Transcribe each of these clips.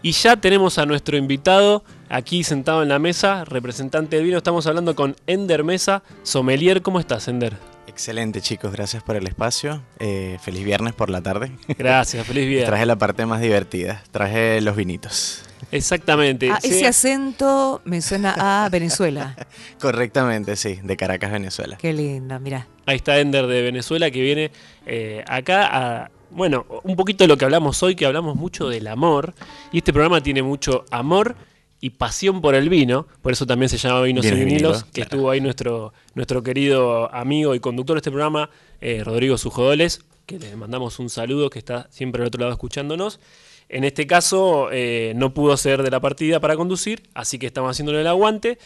Y ya tenemos a nuestro invitado aquí sentado en la mesa, representante del vino. Estamos hablando con Ender Mesa, sommelier. ¿Cómo estás, Ender? Excelente, chicos. Gracias por el espacio. Eh, feliz viernes por la tarde. Gracias, feliz viernes. Traje la parte más divertida. Traje los vinitos. Exactamente. Ah, ese acento me suena a Venezuela. Correctamente, sí, de Caracas, Venezuela. Qué lindo, mira. Ahí está Ender de Venezuela que viene eh, acá a bueno, un poquito de lo que hablamos hoy, que hablamos mucho del amor, y este programa tiene mucho amor y pasión por el vino, por eso también se llama Vinos y Vinilos, que estuvo ahí nuestro, nuestro querido amigo y conductor de este programa, eh, Rodrigo Sujodoles, que le mandamos un saludo, que está siempre al otro lado escuchándonos. En este caso eh, no pudo ser de la partida para conducir, así que estamos haciéndole el aguante.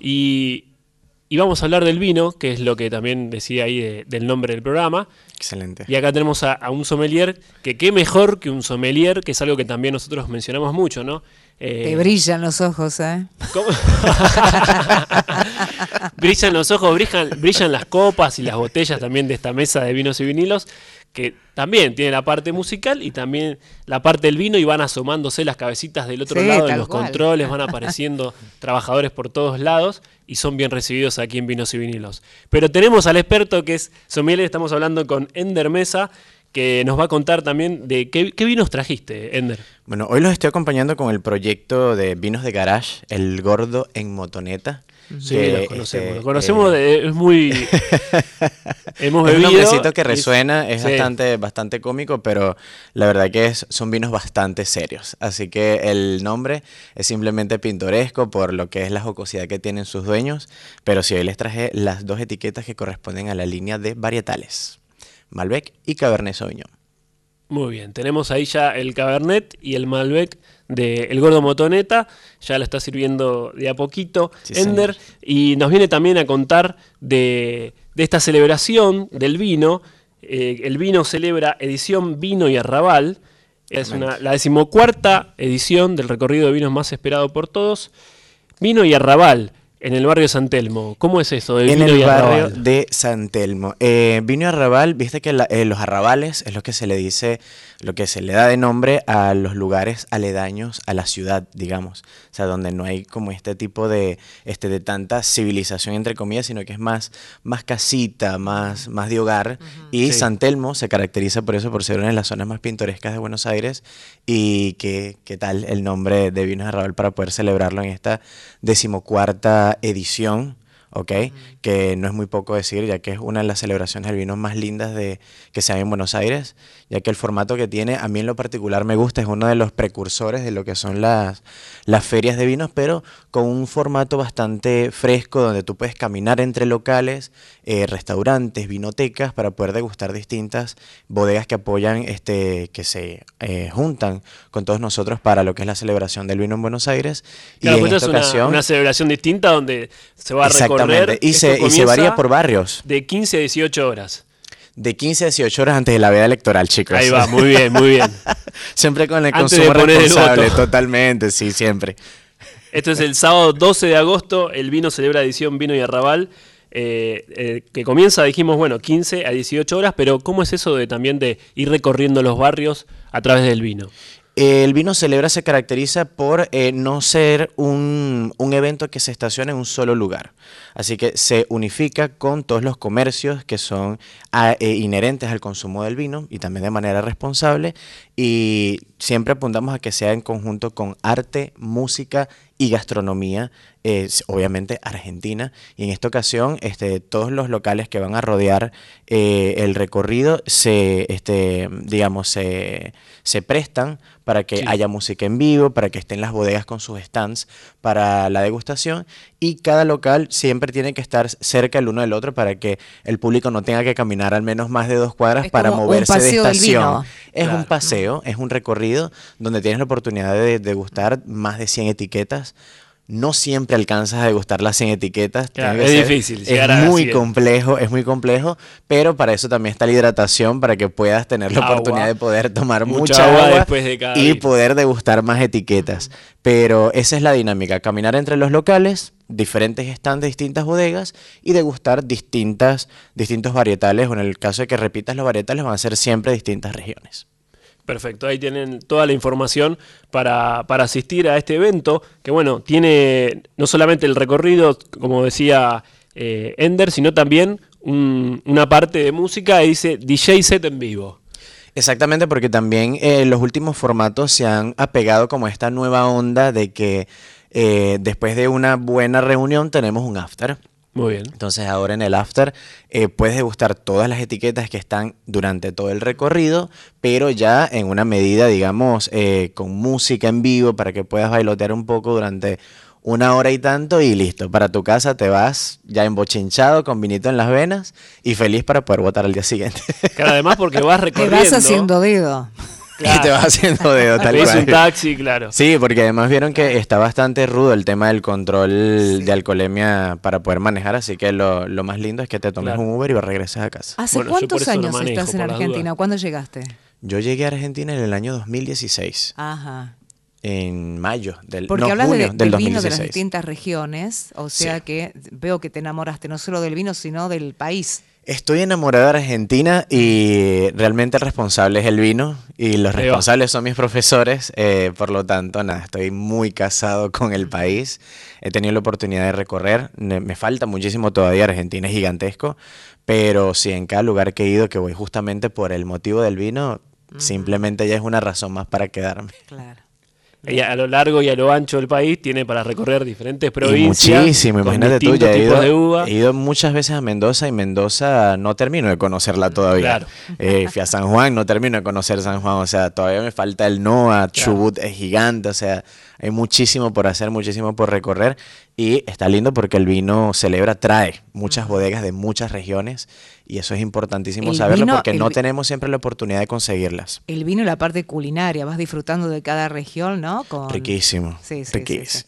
Y, y vamos a hablar del vino, que es lo que también decía ahí del nombre del programa. Excelente. Y acá tenemos a, un sommelier, que qué mejor que un sommelier, que es algo que también nosotros mencionamos mucho, ¿no? Eh, Te brillan los ojos, ¿eh? ¿Cómo? brillan los ojos, brillan, brillan las copas y las botellas también de esta mesa de vinos y vinilos que también tiene la parte musical y también la parte del vino y van asomándose las cabecitas del otro lado de los controles, van apareciendo trabajadores por todos lados y son bien recibidos aquí en Vinos y Vinilos. Pero tenemos al experto que es Somiel, estamos hablando con Ender Mesa, que nos va a contar también de qué, qué, vinos trajiste, Ender. Bueno, hoy los estoy acompañando con el proyecto de vinos de garage, El Gordo en Motoneta. Sí, los conocemos. Este, conocemos, eh, es muy. hemos bebido. Es un nombrecito que resuena, es bastante, bastante cómico, pero la verdad que es, son vinos bastante serios. Así que el nombre es simplemente pintoresco por lo que es la jocosidad que tienen sus dueños. Pero si hoy les traje las dos etiquetas que corresponden a la línea de varietales: Malbec y Cabernet Sauvignon. Muy bien, tenemos ahí ya el Cabernet y el Malbec de El Gordo Motoneta, ya lo está sirviendo de a poquito Ender, y nos viene también a contar de, esta celebración del vino. Eh, el vino celebra edición Vino y Arrabal, es una, la decimocuarta edición del recorrido de vinos más esperado por todos. Vino y Arrabal, en el barrio de San Telmo, ¿cómo es eso? De en el barrio de San Telmo. Eh, vino arrabal, viste que eh, los arrabales es lo que se le dice, lo que se le da de nombre a los lugares aledaños a la ciudad, digamos. O sea, donde no hay como este tipo de, este, de tanta civilización, entre comillas, sino que es más, más casita, más, más de hogar. Y San Telmo se caracteriza por eso, por ser una de las zonas más pintorescas de Buenos Aires. Y qué tal el nombre de Vino y Arrabal para poder celebrarlo en esta decimocuarta edición, ¿ok? Que no es muy poco decir, ya que es una de las celebraciones del vino más lindas de, que se hay en Buenos Aires, ya que el formato que tiene, a mí en lo particular me gusta, es uno de los precursores de lo que son las, las ferias de vinos, pero con un formato bastante fresco, donde tú puedes caminar entre locales, eh, restaurantes, vinotecas, para poder degustar distintas bodegas que apoyan, este, que se eh, juntan con todos nosotros para lo que es la celebración del vino en Buenos Aires. y en pues esta ocasión, una, celebración distinta donde se va a recorrer. Y se, y se varía por barrios. De 15 a 18 horas de 15 a 18 horas antes de la veda electoral, chicos. Ahí va, muy bien, muy bien. siempre con el consumo responsable, totalmente, sí, siempre. Esto es el sábado 12 de agosto, el vino celebra edición Vino y Arrabal. Eh, eh, que comienza, dijimos, bueno, 15 a 18 horas, pero ¿cómo es eso de también de ir recorriendo los barrios a través del vino? El vino celebra se caracteriza por eh, no ser un, evento que se estaciona en un solo lugar. Así que se unifica con todos los comercios que son ah, inherentes al consumo del vino y también de manera responsable. Y siempre apuntamos a que sea en conjunto con arte, música y gastronomía, es obviamente Argentina. Y en esta ocasión, este, todos los locales que van a rodear eh, el recorrido se, este, digamos, se, prestan para que haya música en vivo, para que estén las bodegas con sus stands para la degustación. Y cada local siempre tiene que estar cerca el uno del otro para que el público no tenga que caminar al menos más de dos cuadras para moverse de estación. Es un paseo, es un recorrido donde tienes la oportunidad de degustar más de 100 etiquetas no siempre alcanzas a degustar las 100 etiquetas. es difícil. Es muy complejo, es muy complejo, pero para eso también está la hidratación, para que puedas tener la oportunidad de poder tomar mucha, agua, después de cada y poder degustar más etiquetas. Pero esa es la dinámica, caminar entre los locales, diferentes stands de distintas bodegas y degustar distintas, distintos varietales, o en el caso de que repitas los varietales van a ser siempre distintas regiones. Perfecto, ahí tienen toda la información para, asistir a este evento, que bueno, tiene no solamente el recorrido, como decía eh, Ender, sino también una parte de música y dice DJ set en vivo. Exactamente, porque también eh, los últimos formatos se han apegado como a esta nueva onda de que eh, después de una buena reunión tenemos un after. Muy bien. Entonces ahora en el after eh, puedes degustar todas las etiquetas que están durante todo el recorrido, pero ya en una medida, digamos, eh, con música en vivo para que puedas bailotear un poco durante una hora y tanto y listo. Para tu casa te vas ya embochinchado con vinito en las venas y feliz para poder votar al día siguiente. Claro, además porque vas recorriendo. Te vas haciendo dedo. Y te vas haciendo dedo tal cual. un taxi, claro. Sí, porque además vieron que está bastante rudo el tema del control de alcoholemia para poder manejar, así que lo, más lindo es que te tomes un Uber y regreses a casa. ¿Hace cuántos años estás en Argentina? ¿Cuándo llegaste? Yo llegué a Argentina en el año 2016. Ajá. En mayo del Porque hablas junio del vino de las distintas regiones, o sea que veo que te enamoraste no solo del vino, sino del país. Estoy enamorado de Argentina y realmente el responsable es el vino y los responsables son mis profesores, eh, por lo tanto, nada, estoy muy casado con el país, he tenido la oportunidad de recorrer, me falta muchísimo todavía, Argentina es gigantesco, pero sí, en cada lugar que he ido, que voy justamente por el motivo del vino, simplemente ya es una razón más para quedarme. Claro a lo largo y a lo ancho del país tiene para recorrer diferentes provincias. muchísimo, imagínate tú, ya he ido, he ido, muchas veces a Mendoza y Mendoza no termino de conocerla todavía. Claro. Eh, fui a San Juan, no termino de conocer San Juan, o sea, todavía me falta el NOA, Chubut es gigante, o sea, hay muchísimo por hacer, muchísimo por recorrer y está lindo porque el vino celebra, trae muchas bodegas de muchas regiones y eso es importantísimo saberlo porque no tenemos siempre la oportunidad de conseguirlas. El vino y la parte culinaria, vas disfrutando de cada región, ¿no? Riquísimo. Sí, sí,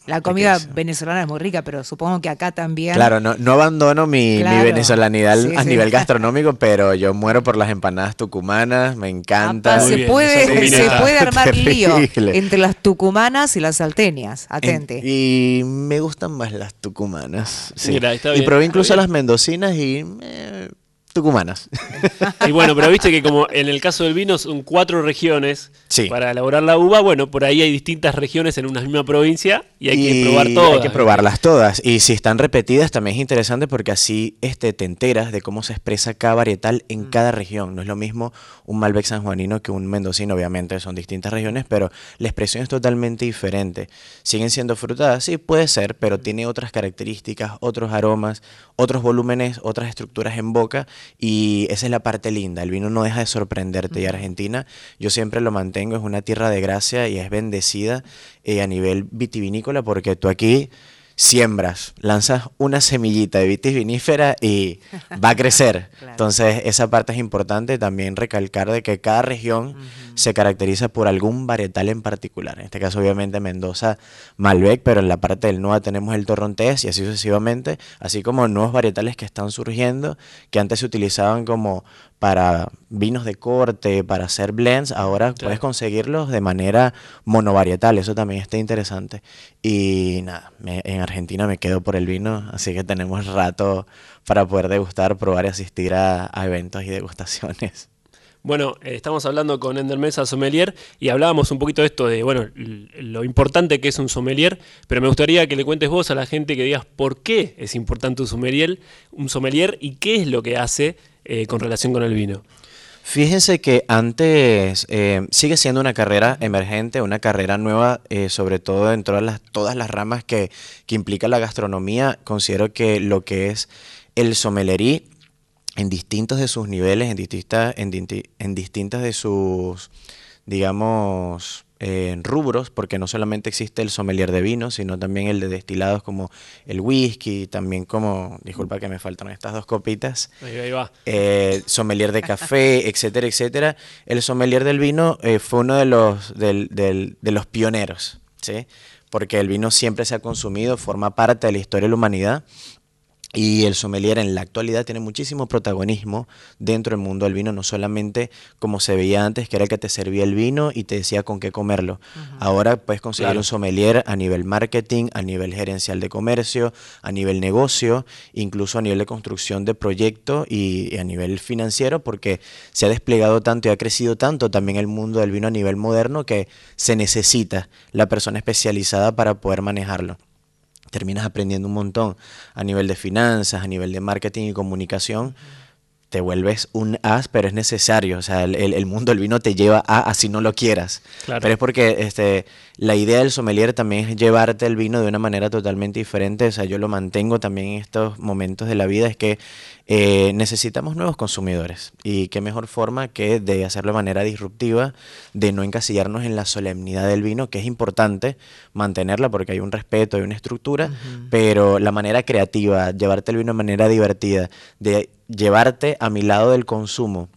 la comida venezolana es muy rica, pero supongo que acá también. Claro, no, no abandono mi, venezolanidad a nivel gastronómico, pero yo muero por las empanadas tucumanas, me encanta. se, puede, se puede armar lío entre las tucumanas y las salteñas, atente. y me gustan las tucumanas. Sí. y probé incluso las mendocinas y eh, tucumanas. Y bueno, pero viste que como en el caso del vino son cuatro regiones para elaborar la uva, bueno, por ahí hay distintas regiones en una misma provincia y hay que probar todas. Hay que probarlas todas. Y si están repetidas también es interesante porque así este, te enteras de cómo se expresa cada varietal en mm. cada región. No es lo mismo un Malbec sanjuanino que un mendocino, obviamente son distintas regiones, pero la expresión es totalmente diferente. ¿Siguen siendo frutadas? Sí, puede ser, pero tiene otras características, otros aromas, otros volúmenes, otras estructuras en boca y esa es la parte linda. El vino no deja de sorprenderte y Argentina, yo siempre lo mantengo, es una tierra de gracia y es bendecida eh, a nivel vitivinícola porque tú aquí siembras, lanzas una semillita de vitis vinífera y va a crecer. Entonces, esa parte es importante también recalcar de que cada región se caracteriza por algún varietal en particular. En este caso, obviamente, Mendoza, Malbec, pero en la parte del NOA tenemos el Torrontés y así sucesivamente, así como nuevos varietales que están surgiendo, que antes se utilizaban como para vinos de corte, para hacer blends, ahora puedes conseguirlos de manera monovarietal, eso también está interesante. Y nada, en Argentina me quedo por el vino, así que tenemos rato para poder degustar, probar y asistir a eventos y degustaciones. Bueno, eh, estamos hablando con Ender Mesa, sommelier, y hablábamos un poquito de esto, de bueno, lo importante que es un sommelier, pero me gustaría que le cuentes vos a la gente que digas por qué es importante un sommelier, un sommelier y qué es lo que hace eh, con relación con el vino. Fíjense que antes eh, sigue siendo una carrera emergente, una carrera nueva, sobre todo dentro de las, todas las ramas que, que implica la gastronomía. Considero que lo que es el sommelerí en distintos de sus niveles, en, en, distintas de sus, digamos, eh, rubros, porque no solamente existe el sommelier de vino, sino también el de destilados como el whisky, también como, disculpa que me faltan estas dos copitas, ahí, va. Eh, sommelier de café, etcétera, etcétera. El sommelier del vino eh, fue uno de los, de los pioneros, ¿sí? porque el vino siempre se ha consumido, forma parte de la historia de la humanidad Y el sommelier en la actualidad tiene muchísimo protagonismo dentro del mundo del vino, no solamente como se veía antes, que era el que te servía el vino y te decía con qué comerlo. Ahora puedes conseguir un sommelier a nivel marketing, a nivel gerencial de comercio, a nivel negocio, incluso a nivel de construcción de proyecto y, a nivel financiero, porque se ha desplegado tanto y ha crecido tanto también el mundo del vino a nivel moderno que se necesita la persona especializada para poder manejarlo terminas aprendiendo un montón a nivel de finanzas, a nivel de marketing y comunicación. Te vuelves un as, pero es necesario. O sea, el, mundo del vino te lleva a así no lo quieras. Pero es porque este, la idea del sommelier también es llevarte el vino de una manera totalmente diferente. O sea, yo lo mantengo también en estos momentos de la vida. Es que eh, necesitamos nuevos consumidores y qué mejor forma que de hacerlo de manera disruptiva, de no encasillarnos en la solemnidad del vino, que es importante mantenerla porque hay un respeto, hay una estructura, pero la manera creativa, llevarte el vino de manera divertida, de llevarte a mi lado del consumo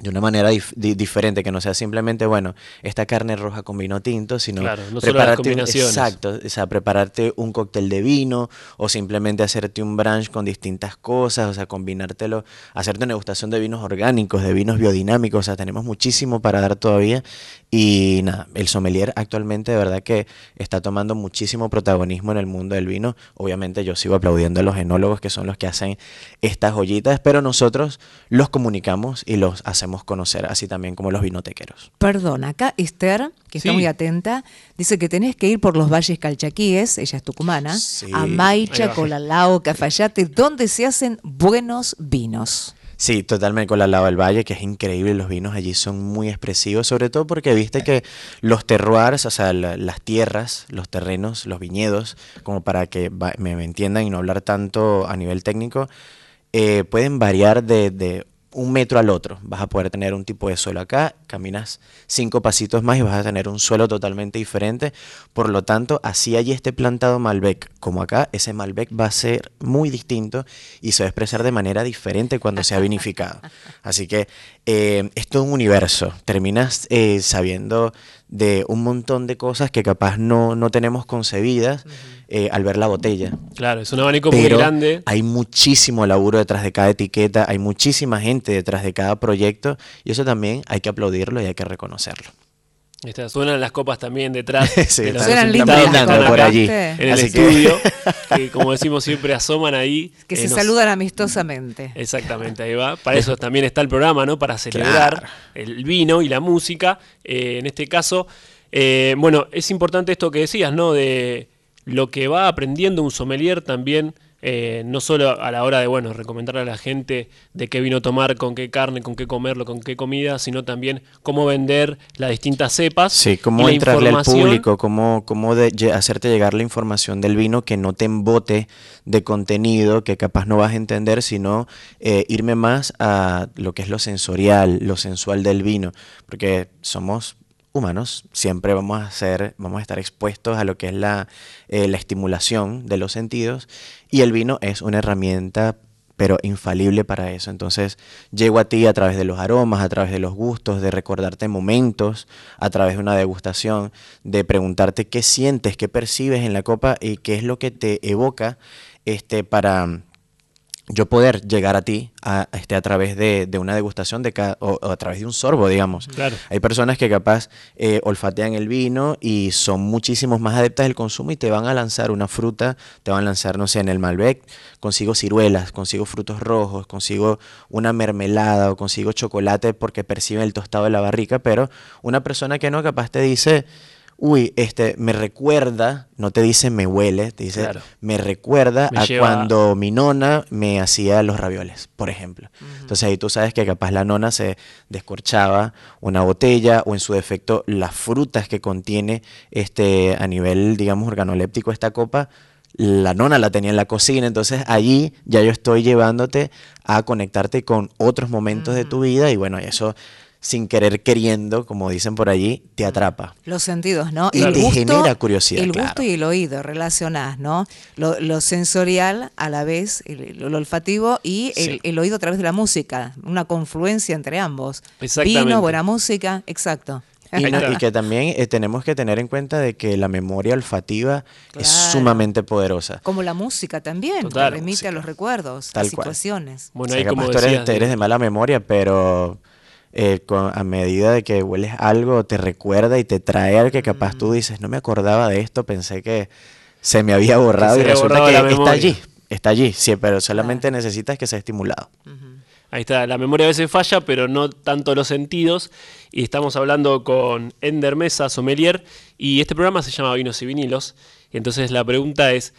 de una manera diferente, que no sea simplemente, bueno, esta carne roja con vino tinto, sino prepararte, exacto, o sea, prepararte un cóctel de vino o simplemente hacerte un brunch con distintas cosas, o sea, combinártelo, hacerte una degustación de vinos orgánicos, de vinos biodinámicos, o sea, tenemos muchísimo para dar todavía y nada, el sommelier actualmente de verdad que está tomando muchísimo protagonismo en el mundo del vino. Obviamente yo sigo aplaudiendo a los enólogos que son los que hacen estas joyitas, pero nosotros los comunicamos y los hacemos conocer, así también como los vinotequeros. Perdón, acá Esther, que está muy atenta, dice que tenés que ir por los valles calchaquíes, ella es tucumana, a Maicha, Colalao, Cafayate, donde se hacen buenos vinos. Sí, totalmente con la lava del valle, que es increíble, los vinos allí son muy expresivos, sobre todo porque viste que los terroirs, o sea, las tierras, los terrenos, los viñedos, como para que me, entiendan y no hablar tanto a nivel técnico, eh, pueden variar de, de un metro al otro. Vas a poder tener un tipo de suelo acá, caminas cinco pasitos más y vas a tener un suelo totalmente diferente. Por lo tanto, así allí esté plantado Malbec como acá, ese Malbec va a ser muy distinto y se va a expresar de manera diferente cuando sea vinificado. Así que eh, es todo un universo. Terminas eh, sabiendo de un montón de cosas que capaz no, no tenemos concebidas eh, al ver la botella. Claro, es un abanico muy grande. Hay muchísimo laburo detrás de cada etiqueta, hay muchísima gente detrás de cada proyecto y eso también hay que aplaudirlo y hay que reconocerlo. Suenan las copas también detrás. sí, suenan lindas por allí. En el estudio, que... como decimos siempre, asoman ahí. Que se saludan amistosamente. Exactamente, ahí va. Para eso también está el programa, ¿no? Para celebrar el vino y la música. Eh, en este caso, eh, bueno, es importante esto que decías, ¿no? De lo que va aprendiendo un sommelier también, eh, no solo a la hora de bueno recomendarle a la gente de qué vino tomar, con qué carne, con qué comerlo, con qué comida, sino también cómo vender las distintas cepas. Sí, cómo entrarle al público, cómo, cómo hacerte llegar la información del vino que no te embote de contenido que capaz no vas a entender, sino eh, irme más a lo que es lo sensorial, lo sensual del vino, porque somos humanos siempre vamos a ser, vamos a estar expuestos a lo que es la, eh, la estimulación de los sentidos y el vino es una herramienta pero infalible para eso. Entonces llego a ti a través de los aromas, a través de los gustos, de recordarte momentos, a través de una degustación, de preguntarte qué sientes, qué percibes en la copa y qué es lo que te evoca este, para, yo poder llegar a ti a, este, a través de, una degustación de o, a través de un sorbo, digamos. Hay personas que capaz eh, olfatean el vino y son muchísimos más adeptas del consumo y te van a lanzar una fruta, te van a lanzar, no sé, en el Malbec, consigo ciruelas, consigo frutos rojos, consigo una mermelada o consigo chocolate porque perciben el tostado de la barrica, pero una persona que no capaz te dice uy, este, me recuerda, no te dice me huele, te dice me recuerda a cuando mi nona me hacía los ravioles, por ejemplo. Entonces ahí tú sabes que capaz la nona se descorchaba una botella o en su defecto las frutas que contiene este, a nivel, digamos, organoléptico esta copa, la nona la tenía en la cocina, entonces allí ya yo estoy llevándote a conectarte con otros momentos de tu vida y bueno, eso sin querer queriendo, como dicen por allí, te atrapa. Los sentidos, ¿no? Y te genera curiosidad. El gusto y el oído relacionás, ¿no? Lo, sensorial a la vez, lo, olfativo y el, oído a través de la música, una confluencia entre ambos. Vino, buena música, exacto. Y, que también eh, tenemos que tener en cuenta de que la memoria olfativa es sumamente poderosa. Como la música también, que remite a los recuerdos, a situaciones. Bueno, ahí como tú eres, de mala memoria, pero eh, a medida de que hueles algo, te recuerda y te trae al que capaz tú mm. dices, no me acordaba de esto, pensé que se me había borrado y resulta que está allí, está allí, sí, pero solamente necesitas que sea estimulado. Ahí está, la memoria a veces falla, pero no tanto los sentidos. Y estamos hablando con Ender Mesa, sommelier, y este programa se llama Vinos y Vinilos. Y entonces la pregunta es,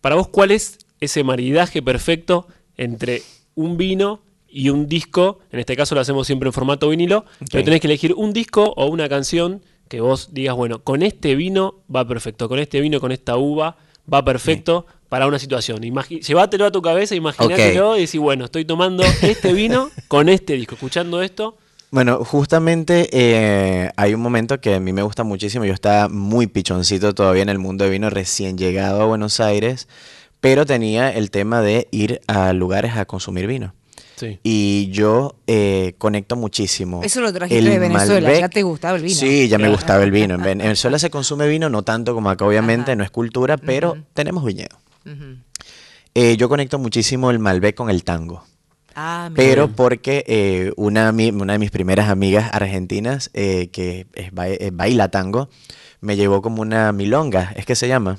para vos, ¿cuál es ese maridaje perfecto entre un vino y un disco? En este caso lo hacemos siempre en formato vinilo, pero tenés que elegir un disco o una canción que vos digas, bueno, con este vino va perfecto, con este vino, con esta uva va perfecto para una situación. llévatelo a tu cabeza, imagínatelo y decir, bueno, estoy tomando este vino con este disco, escuchando esto. Bueno, justamente eh, hay un momento que a mí me gusta muchísimo. Yo estaba muy pichoncito todavía en el mundo de vino, recién llegado a Buenos Aires, pero tenía el tema de ir a lugares a consumir vino. Y yo eh, conecto muchísimo. Eso lo trajiste de Venezuela, ya te gustaba el vino. Sí, ya me gustaba el vino. En Venezuela se consume vino, no tanto como acá, obviamente, no es cultura, pero tenemos viñedo. Eh, yo conecto muchísimo el Malbec con el tango. Ah, pero porque eh, una, una, de mis primeras amigas argentinas, que es, baila tango, me llevó como una milonga, es que se llama.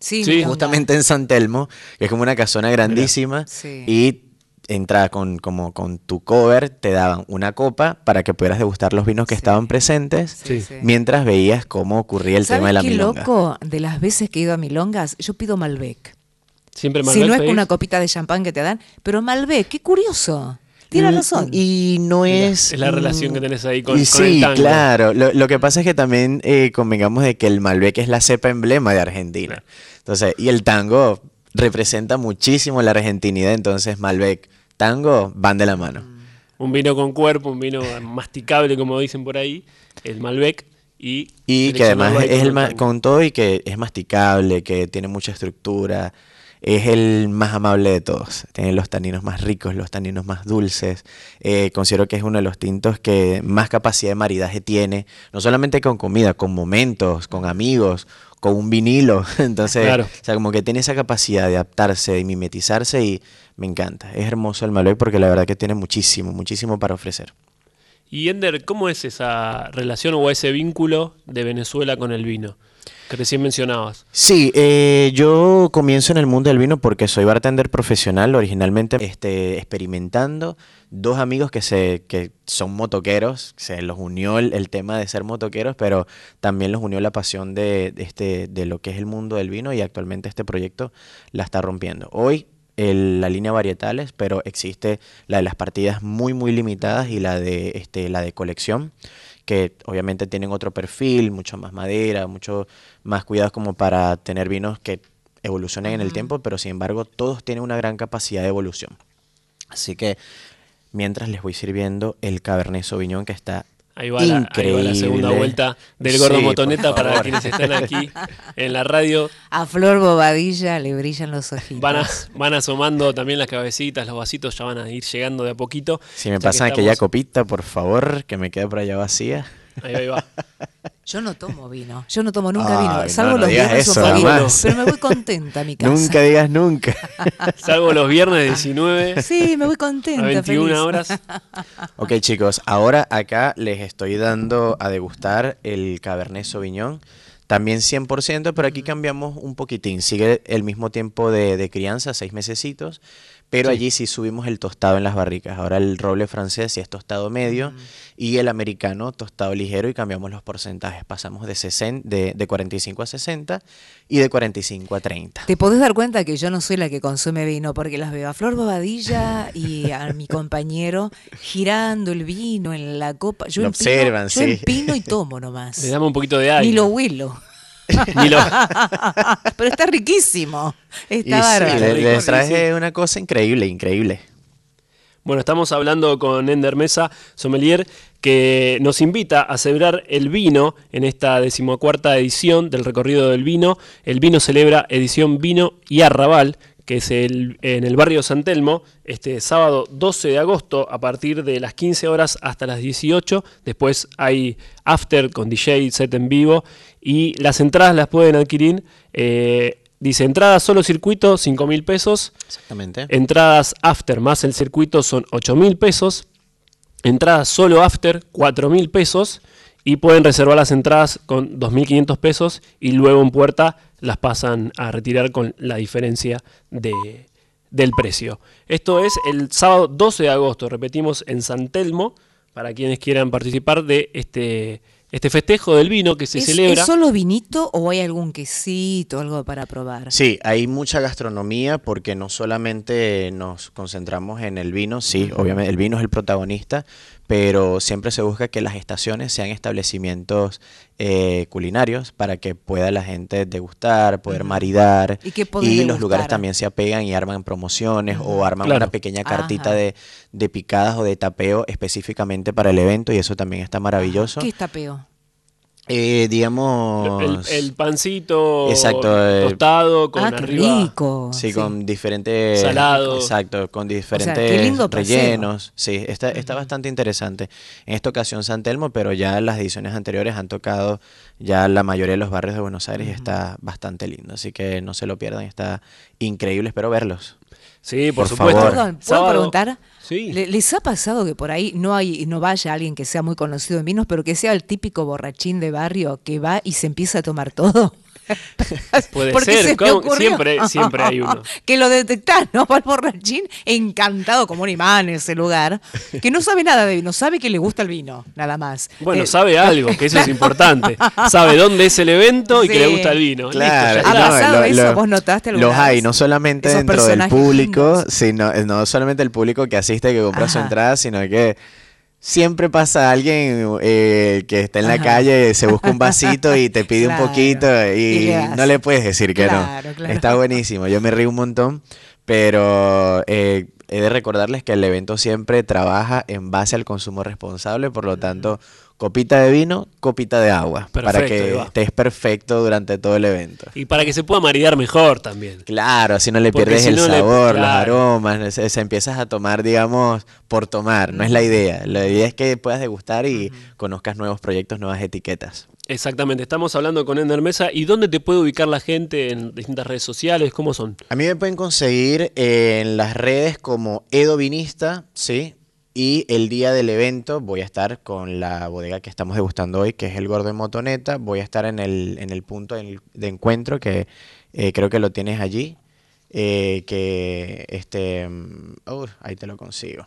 Sí, justamente en San Telmo, que es como una casona grandísima. Y entraba con, como con tu cover, te daban una copa para que pudieras degustar los vinos que estaban presentes, mientras veías cómo ocurría el tema de la qué milonga. loco? De las veces que he ido a milongas, yo pido Malbec. Siempre Malbec. Si no es una copita de champán que te dan, pero Malbec, qué curioso. Tienes razón. Y no es. Es la relación que tenés ahí con, y sí, claro. Lo, que pasa es que también eh, convengamos de que el Malbec es la cepa emblema de Argentina. Entonces, y el tango representa muchísimo la argentinidad, entonces Malbec tango van de la mano. Un vino con cuerpo, un vino masticable, como dicen por ahí, el Malbec. Y, y que además es el con todo y que es masticable, que tiene mucha estructura, es el más amable de todos. Tiene los taninos más ricos, los taninos más dulces. Eh, considero que es uno de los tintos que más capacidad de maridaje tiene, no solamente con comida, con momentos, con amigos, con un vinilo. Entonces, o sea, como que tiene esa capacidad de adaptarse, de mimetizarse y me encanta. Es hermoso el Malbec porque la verdad que tiene muchísimo, muchísimo para ofrecer. Y Ender, ¿cómo es esa relación o ese vínculo de Venezuela con el vino? Que recién mencionabas. Sí, eh, yo comienzo en el mundo del vino porque soy bartender profesional, originalmente este, experimentando. Dos amigos que, se, que son motoqueros, se los unió el, tema de ser motoqueros, pero también los unió la pasión de, este, de lo que es el mundo del vino y actualmente este proyecto la está rompiendo. Hoy la línea varietales, pero existe la de las partidas muy muy limitadas y la de este la de colección que obviamente tienen otro perfil, mucho más madera, mucho más cuidados como para tener vinos que evolucionen en el tiempo, pero sin embargo todos tienen una gran capacidad de evolución. Así que mientras les voy sirviendo el Cabernet Sauvignon que está Ahí va, la, segunda vuelta del gordo motoneta para quienes están aquí en la radio. A Flor Bobadilla le brillan los ojitos. Van, van asomando también las cabecitas, los vasitos ya van a ir llegando de a poquito. Si me pasan aquella copita, por favor, que me quede por allá vacía. Ahí, va. Yo no tomo vino, yo no tomo nunca vino, salvo los viernes o pero me voy contenta a mi casa. Nunca digas nunca. salvo los viernes 19. Sí, me voy contenta. A 21 horas. Ok, chicos, ahora acá les estoy dando a degustar el Cabernet Sauvignon. También 100%, pero aquí cambiamos un poquitín. Sigue el mismo tiempo de, de crianza, seis mesecitos pero allí sí subimos el tostado en las barricas. Ahora el roble francés sí es tostado medio y el americano tostado ligero y cambiamos los porcentajes. Pasamos de, 60, de, de, 45 a 60 y de 45 a 30. Te podés dar cuenta que yo no soy la que consume vino porque las veo a Flor Bobadilla y a mi compañero girando el vino en la copa. Yo, lo observan, yo empino y tomo nomás. Le damos un poquito de aire. Ni lo huelo. Pero está riquísimo. Está bárbaro. les traje una cosa increíble, increíble. Bueno, estamos hablando con Ender Mesa, sommelier, que nos invita a celebrar el vino en esta decimocuarta edición del recorrido del vino. El vino celebra edición vino y arrabal, que es el, en el barrio San Telmo, este sábado 12 de agosto a partir de las 15 horas hasta las 18. Después hay after con DJ, set en vivo y las entradas las pueden adquirir. Eh, dice entradas solo circuito, 5 mil pesos. Exactamente. Entradas after más el circuito son 8 mil pesos. Entradas solo after, 4 mil pesos. Y pueden reservar las entradas con 2.500 pesos y luego en puerta las pasan a retirar con la diferencia de, del precio. Esto es el sábado 12 de agosto, repetimos, en San Telmo, para quienes quieran participar de este este festejo del vino que se celebra. ¿Es solo vinito o hay algún quesito, algo para probar? Sí, hay mucha gastronomía porque no solamente nos concentramos en el vino, sí, obviamente el vino es el protagonista, pero siempre se busca que las estaciones sean establecimientos eh, culinarios para que pueda la gente degustar, poder maridar y, los lugares también se apegan y arman promociones o arman una pequeña cartita de, de, picadas o de tapeo específicamente para el evento y eso también está maravilloso. ¿Qué es tapeo? Eh, digamos. El, pancito exacto, eh, tostado con ah, Rico. Sí, con diferentes. Salados. Exacto, con diferentes rellenos. Sí, está, está bastante interesante. En esta ocasión San Telmo, pero ya en las ediciones anteriores han tocado ya la mayoría de los barrios de Buenos Aires y está bastante lindo. Así que no se lo pierdan, está increíble. Espero verlos. Sí, por, supuesto. Perdón, ¿puedo preguntar? ¿Les ha pasado que por ahí no hay no vaya alguien que sea muy conocido en vinos, pero que sea el típico borrachín de barrio que va y se empieza a tomar todo? Puede ser, siempre, siempre hay uno. que lo detectás, ¿no? Va el borrachín encantado como un imán en ese lugar, que no sabe nada de vino, sabe que le gusta el vino, nada más. Bueno, eh, sabe algo, que eso es importante. sabe dónde es el evento y que le gusta el vino. Claro, ¿Ha pasado eso? ¿Vos notaste Los hay, no solamente dentro del público, sino eh, no solamente el público que asiste, que compra su entrada, sino que Siempre pasa alguien eh, que está en la calle, se busca un vasito y te pide un poquito y, no le puedes decir que no. Está buenísimo, yo me río un montón, pero eh, he de recordarles que el evento siempre trabaja en base al consumo responsable, por lo tanto, copita de vino, copita de agua, para que estés perfecto durante todo el evento. Y para que se pueda maridar mejor también. Claro, así no le pierdes el sabor, los aromas, se, empiezas a tomar, digamos, por tomar, no es la idea. La idea es que puedas degustar y conozcas nuevos proyectos, nuevas etiquetas. Exactamente, estamos hablando con Ender Mesa. ¿Y dónde te puede ubicar la gente en distintas redes sociales? ¿Cómo son? A mí me pueden conseguir en las redes como Edo Vinista, ¿sí? Y el día del evento voy a estar con la bodega que estamos degustando hoy, que es el Gordo de Motoneta. Voy a estar en el, en el punto de encuentro, que eh, creo que lo tienes allí. Eh, que este. Mm, ahí te lo consigo.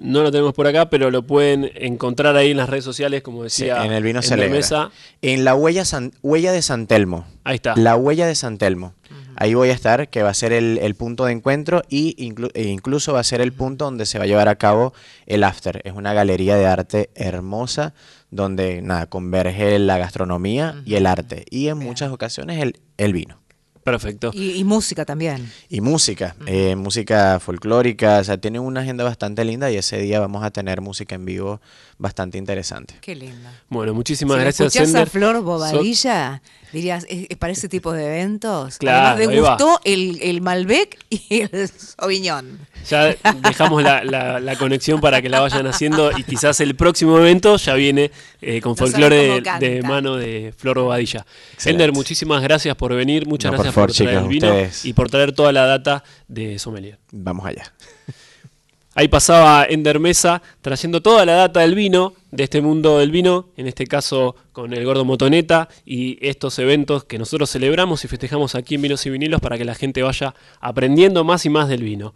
No lo tenemos por acá, pero lo pueden encontrar ahí en las redes sociales, como decía. en el vino en Mesa. En la huella, huella de San Telmo. Ahí está. La huella de San Telmo. Ahí voy a estar, que va a ser el, punto de encuentro y e incluso va a ser el punto donde se va a llevar a cabo el after. Es una galería de arte hermosa donde nada, converge la gastronomía y el arte y en muchas ocasiones el, el vino. Perfecto. Y, música también. Y música, eh, música folclórica, o sea, tiene una agenda bastante linda y ese día vamos a tener música en vivo bastante interesante. Qué linda. Bueno, muchísimas gracias, Sender. a Flor Bobadilla, dirías, ¿es, para ese tipo de eventos? Claro, Además, gustó el, el Malbec y el Sauvignon. Ya dejamos la, conexión para que la vayan haciendo y quizás el próximo evento ya viene eh, con folclore de, mano de Flor Bobadilla. Sender, muchísimas gracias por venir, muchas gracias por, traer el vino y por traer toda la data de Sommelier. Vamos allá. Ahí pasaba Ender Mesa trayendo toda la data del vino, de este mundo del vino, en este caso con el Gordo Motoneta y estos eventos que nosotros celebramos y festejamos aquí en Vinos y Vinilos para que la gente vaya aprendiendo más y más del vino.